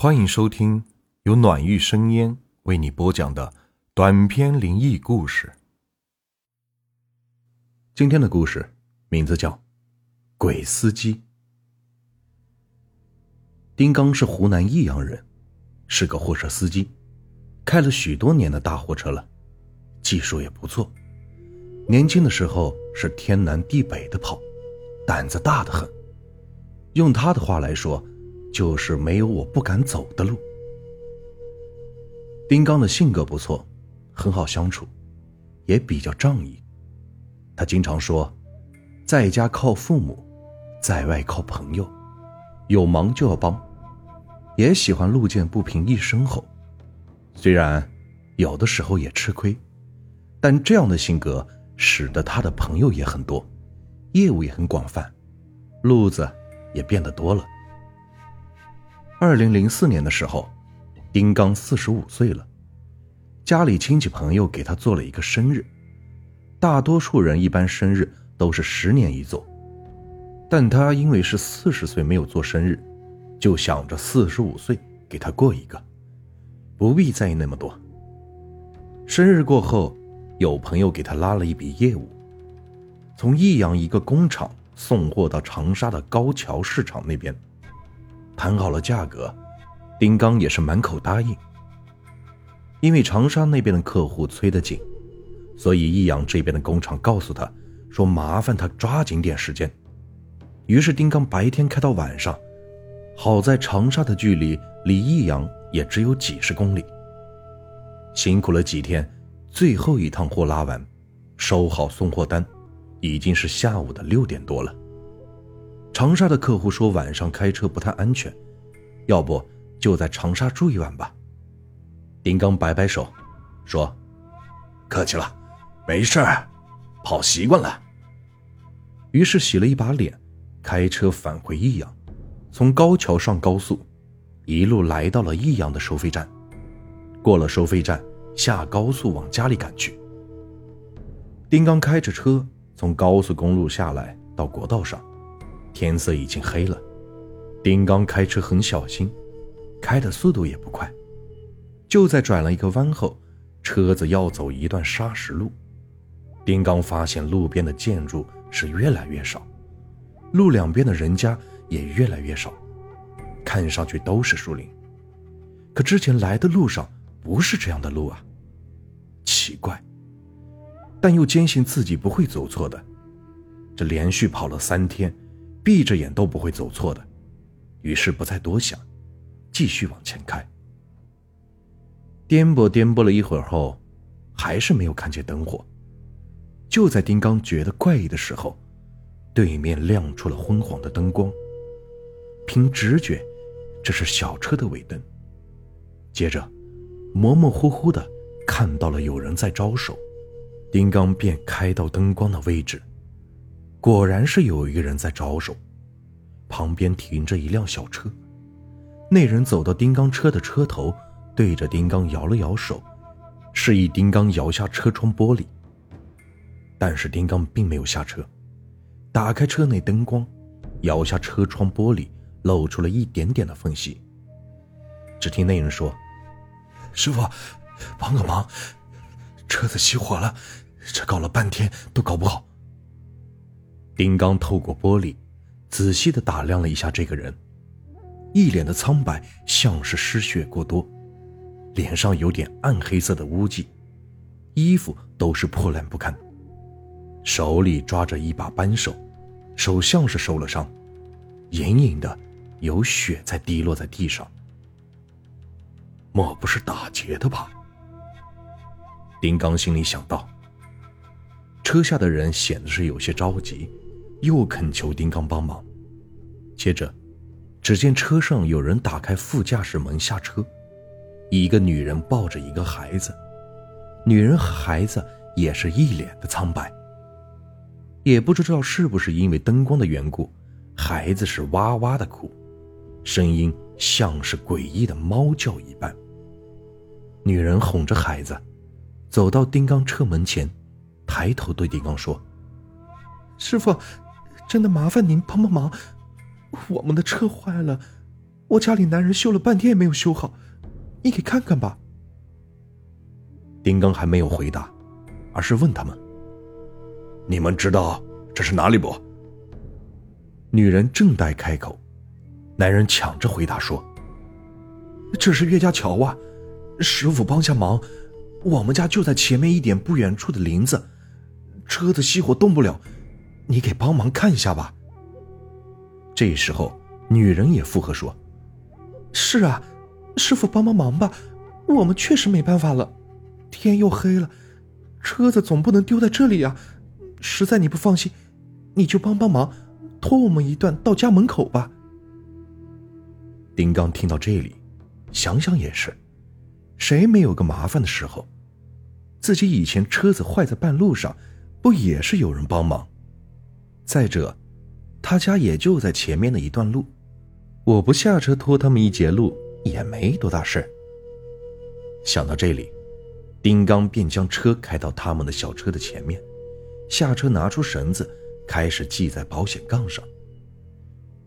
欢迎收听由暖玉生烟为你播讲的短篇灵异故事。今天的故事名字叫《鬼司机》。丁刚是湖南益阳人，是个货车司机，开了许多年的大货车了，技术也不错。年轻的时候是天南地北的跑，胆子大的很。用他的话来说，就是没有我不敢走的路。丁刚的性格不错，很好相处，也比较仗义。他经常说，在家靠父母，在外靠朋友，有忙就要帮，也喜欢路见不平一声吼。虽然有的时候也吃亏，但这样的性格。使得他的朋友也很多，业务也很广泛，路子也变得多了。二零零四年的时候，丁刚四十五岁了，家里亲戚朋友给他做了一个生日。大多数人一般生日都是十年一做，但他因为是四十岁没有做生日，就想着四十五岁给他过一个，不必在意那么多。生日过后。有朋友给他拉了一笔业务，从益阳一个工厂送货到长沙的高桥市场那边，谈好了价格，丁刚也是满口答应。因为长沙那边的客户催得紧，所以益阳这边的工厂告诉他说麻烦他抓紧点时间。于是丁刚白天开到晚上，好在长沙的距离离益阳也只有几十公里。辛苦了几天。最后一趟货拉完，收好送货单，已经是下午的六点多了。长沙的客户说晚上开车不太安全，要不就在长沙住一晚吧。丁刚摆摆手，说：“客气了，没事儿，跑习惯了。”于是洗了一把脸，开车返回益阳，从高桥上高速，一路来到了益阳的收费站。过了收费站。下高速往家里赶去。丁刚开着车从高速公路下来到国道上，天色已经黑了。丁刚开车很小心，开的速度也不快。就在转了一个弯后，车子要走一段砂石路。丁刚发现路边的建筑是越来越少，路两边的人家也越来越少，看上去都是树林。可之前来的路上不是这样的路啊！奇怪，但又坚信自己不会走错的。这连续跑了三天，闭着眼都不会走错的。于是不再多想，继续往前开。颠簸颠簸了一会儿后，还是没有看见灯火。就在丁刚觉得怪异的时候，对面亮出了昏黄的灯光。凭直觉，这是小车的尾灯。接着，模模糊糊的。看到了有人在招手，丁刚便开到灯光的位置，果然是有一个人在招手，旁边停着一辆小车，那人走到丁刚车的车头，对着丁刚摇了摇手，示意丁刚摇下车窗玻璃。但是丁刚并没有下车，打开车内灯光，摇下车窗玻璃，露出了一点点的缝隙。只听那人说：“师傅。”帮个忙，车子熄火了，这搞了半天都搞不好。丁刚透过玻璃，仔细的打量了一下这个人，一脸的苍白，像是失血过多，脸上有点暗黑色的污迹，衣服都是破烂不堪，手里抓着一把扳手，手像是受了伤，隐隐的有血在滴落在地上。莫不是打劫的吧？丁刚心里想到。车下的人显得是有些着急，又恳求丁刚帮忙。接着，只见车上有人打开副驾驶门下车，一个女人抱着一个孩子，女人和孩子也是一脸的苍白。也不知道是不是因为灯光的缘故，孩子是哇哇的哭，声音像是诡异的猫叫一般。女人哄着孩子。走到丁刚车门前，抬头对丁刚说：“师傅，真的麻烦您帮帮忙，我们的车坏了，我家里男人修了半天也没有修好，你给看看吧。”丁刚还没有回答，而是问他们：“你们知道这是哪里不？”女人正待开口，男人抢着回答说：“这是岳家桥啊，师傅帮下忙，我们家就在前面一点不远处的林子，车子熄火动不了，你给帮忙看一下吧。”这时候，女人也附和说：“是啊，师傅帮帮忙吧，我们确实没办法了，天又黑了，车子总不能丢在这里呀，实在你不放心，你就帮帮忙。”拖我们一段到家门口吧。丁刚听到这里，想想也是，谁没有个麻烦的时候？自己以前车子坏在半路上，不也是有人帮忙？再者，他家也就在前面的一段路，我不下车拖他们一截路也没多大事想到这里，丁刚便将车开到他们的小车的前面，下车拿出绳子。开始系在保险杠上。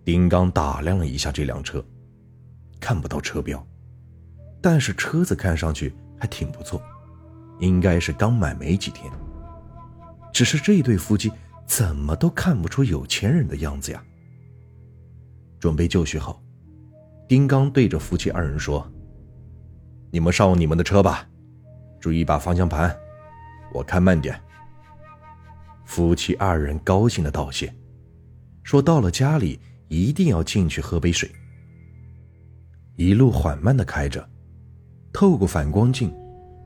丁刚打量了一下这辆车，看不到车标，但是车子看上去还挺不错，应该是刚买没几天。只是这对夫妻怎么都看不出有钱人的样子呀。准备就绪后，丁刚对着夫妻二人说：“你们上你们的车吧，注意把方向盘，我开慢点。”夫妻二人高兴的道谢，说到了家里一定要进去喝杯水。一路缓慢的开着，透过反光镜，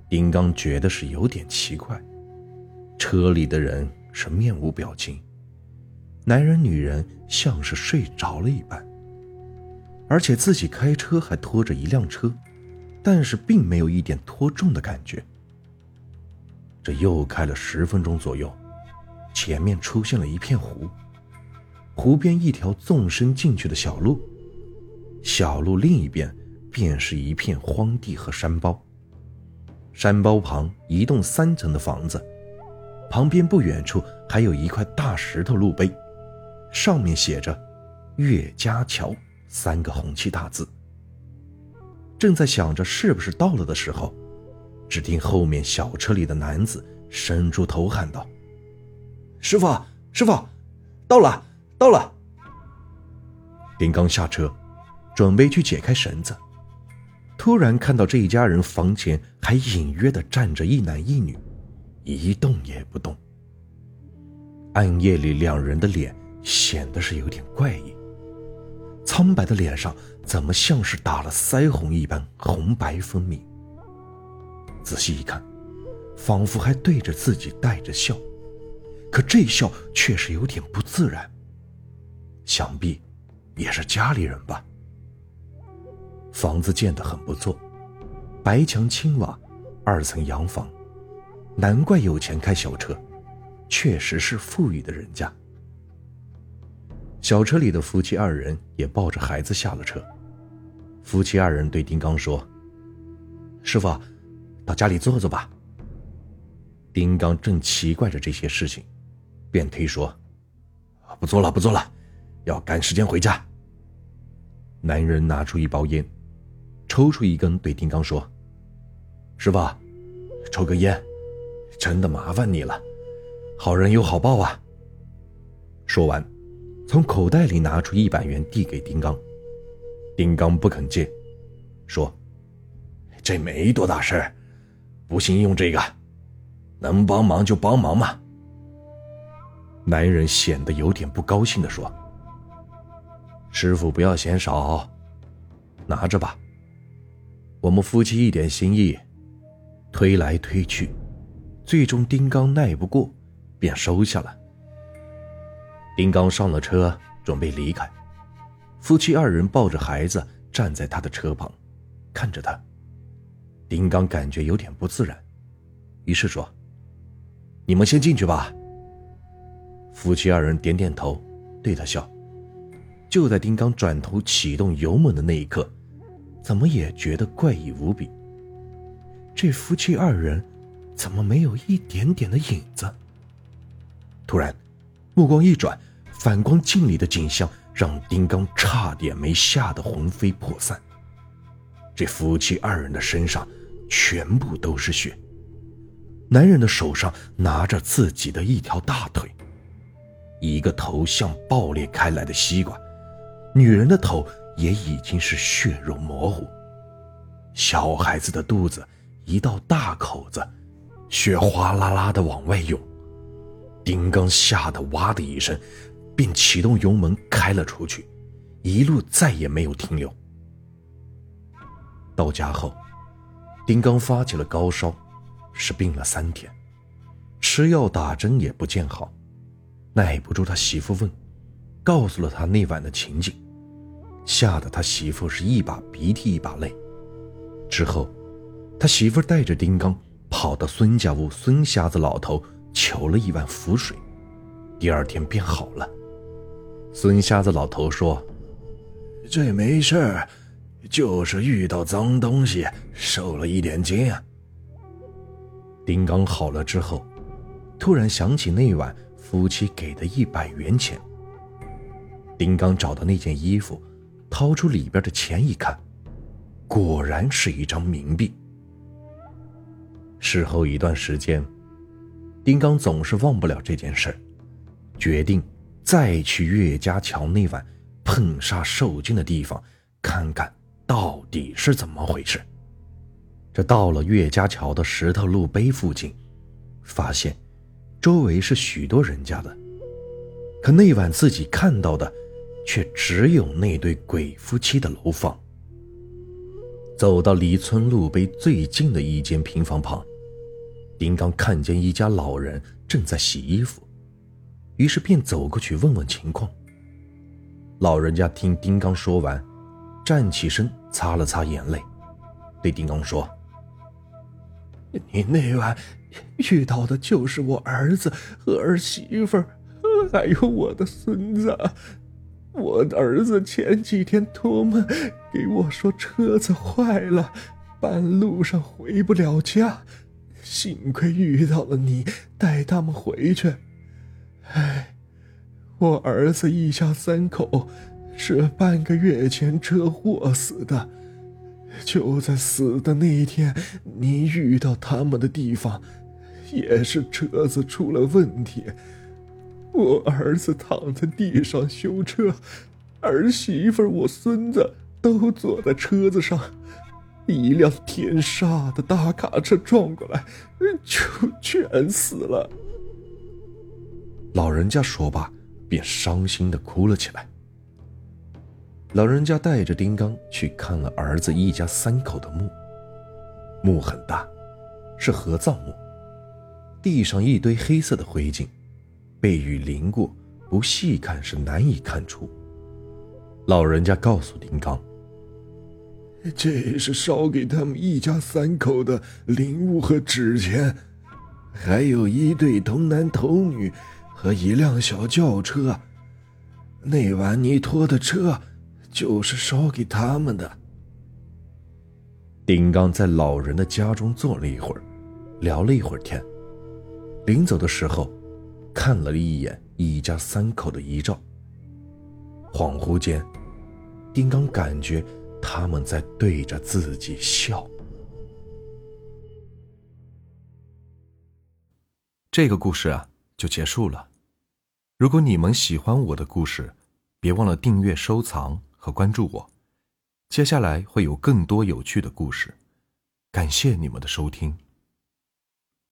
丁刚觉得是有点奇怪，车里的人是面无表情，男人女人像是睡着了一般，而且自己开车还拖着一辆车，但是并没有一点拖重的感觉。这又开了十分钟左右。前面出现了一片湖，湖边一条纵深进去的小路，小路另一边便是一片荒地和山包。山包旁一栋三层的房子，旁边不远处还有一块大石头路碑，上面写着“岳家桥”三个红漆大字。正在想着是不是到了的时候，只听后面小车里的男子伸出头喊道。师傅，师傅，到了，到了。林刚下车，准备去解开绳子，突然看到这一家人房前还隐约的站着一男一女，一动也不动。暗夜里，两人的脸显得是有点怪异，苍白的脸上怎么像是打了腮红一般红白分明。仔细一看，仿佛还对着自己带着笑。可这笑却是有点不自然。想必也是家里人吧。房子建得很不错，白墙青瓦，二层洋房，难怪有钱开小车，确实是富裕的人家。小车里的夫妻二人也抱着孩子下了车。夫妻二人对丁刚说：“师傅，到家里坐坐吧。”丁刚正奇怪着这些事情。便推说：“不做了，不做了，要赶时间回家。”男人拿出一包烟，抽出一根，对丁刚说：“师傅，抽根烟，真的麻烦你了，好人有好报啊。”说完，从口袋里拿出一百元递给丁刚。丁刚不肯接，说：“这没多大事不信用这个，能帮忙就帮忙嘛。”男人显得有点不高兴的说：“师傅不要嫌少，拿着吧。我们夫妻一点心意，推来推去，最终丁刚耐不过，便收下了。”丁刚上了车，准备离开。夫妻二人抱着孩子站在他的车旁，看着他。丁刚感觉有点不自然，于是说：“你们先进去吧。”夫妻二人点点头，对他笑。就在丁刚转头启动油门的那一刻，怎么也觉得怪异无比。这夫妻二人怎么没有一点点的影子？突然，目光一转，反光镜里的景象让丁刚差点没吓得魂飞魄散。这夫妻二人的身上全部都是血，男人的手上拿着自己的一条大腿，一个头像爆裂开来的西瓜，女人的头也已经是血肉模糊，小孩子的肚子一道大口子，血哗啦啦的往外涌。丁刚吓得哇的一声，便启动油门开了出去，一路再也没有停留。到家后，丁刚发起了高烧，是病了三天，吃药打针也不见好，耐不住他媳妇问，告诉了他那晚的情景，吓得他媳妇是一把鼻涕一把泪。之后，他媳妇带着丁刚跑到孙家屋孙瞎子老头求了一碗符水，第二天便好了。孙瞎子老头说：“这没事儿。”就是遇到脏东西，受了一点惊。丁刚好了之后，突然想起那晚夫妻给的一百元钱。丁刚找到那件衣服，掏出里边的钱一看，果然是一张冥币。事后一段时间，丁刚总是忘不了这件事决定再去岳家桥那晚碰杀受惊的地方看看。到底是怎么回事？这到了岳家桥的石头路碑附近，发现周围是许多人家的，可那晚自己看到的，却只有那对鬼夫妻的楼房。走到离村路碑最近的一间平房旁，丁刚看见一家老人正在洗衣服，于是便走过去问问情况。老人家听丁刚说完。站起身，擦了擦眼泪，对丁刚说：“你那晚遇到的就是我儿子和儿媳妇，还有我的孙子。我的儿子前几天托梦给我说车子坏了，半路上回不了家，幸亏遇到了你，带他们回去。哎，我儿子一家三口。”是半个月前车祸死的，就在死的那一天，你遇到他们的地方，也是车子出了问题。我儿子躺在地上修车，儿媳妇、我孙子都坐在车子上，一辆天煞的大卡车撞过来，就全死了。老人家说罢，便伤心的哭了起来。老人家带着丁刚去看了儿子一家三口的墓，墓很大，是合葬墓，地上一堆黑色的灰烬，被雨淋过，不细看是难以看出。老人家告诉丁刚：“这是烧给他们一家三口的灵物和纸钱，还有一对童男童女和一辆小轿车。那晚你拖的车。”就是烧给他们的。丁刚在老人的家中坐了一会儿，聊了一会儿天。临走的时候，看了一眼一家三口的遗照。恍惚间，丁刚感觉他们在对着自己笑。这个故事啊，就结束了。如果你们喜欢我的故事，别忘了订阅、收藏。和关注我，接下来会有更多有趣的故事，感谢你们的收听。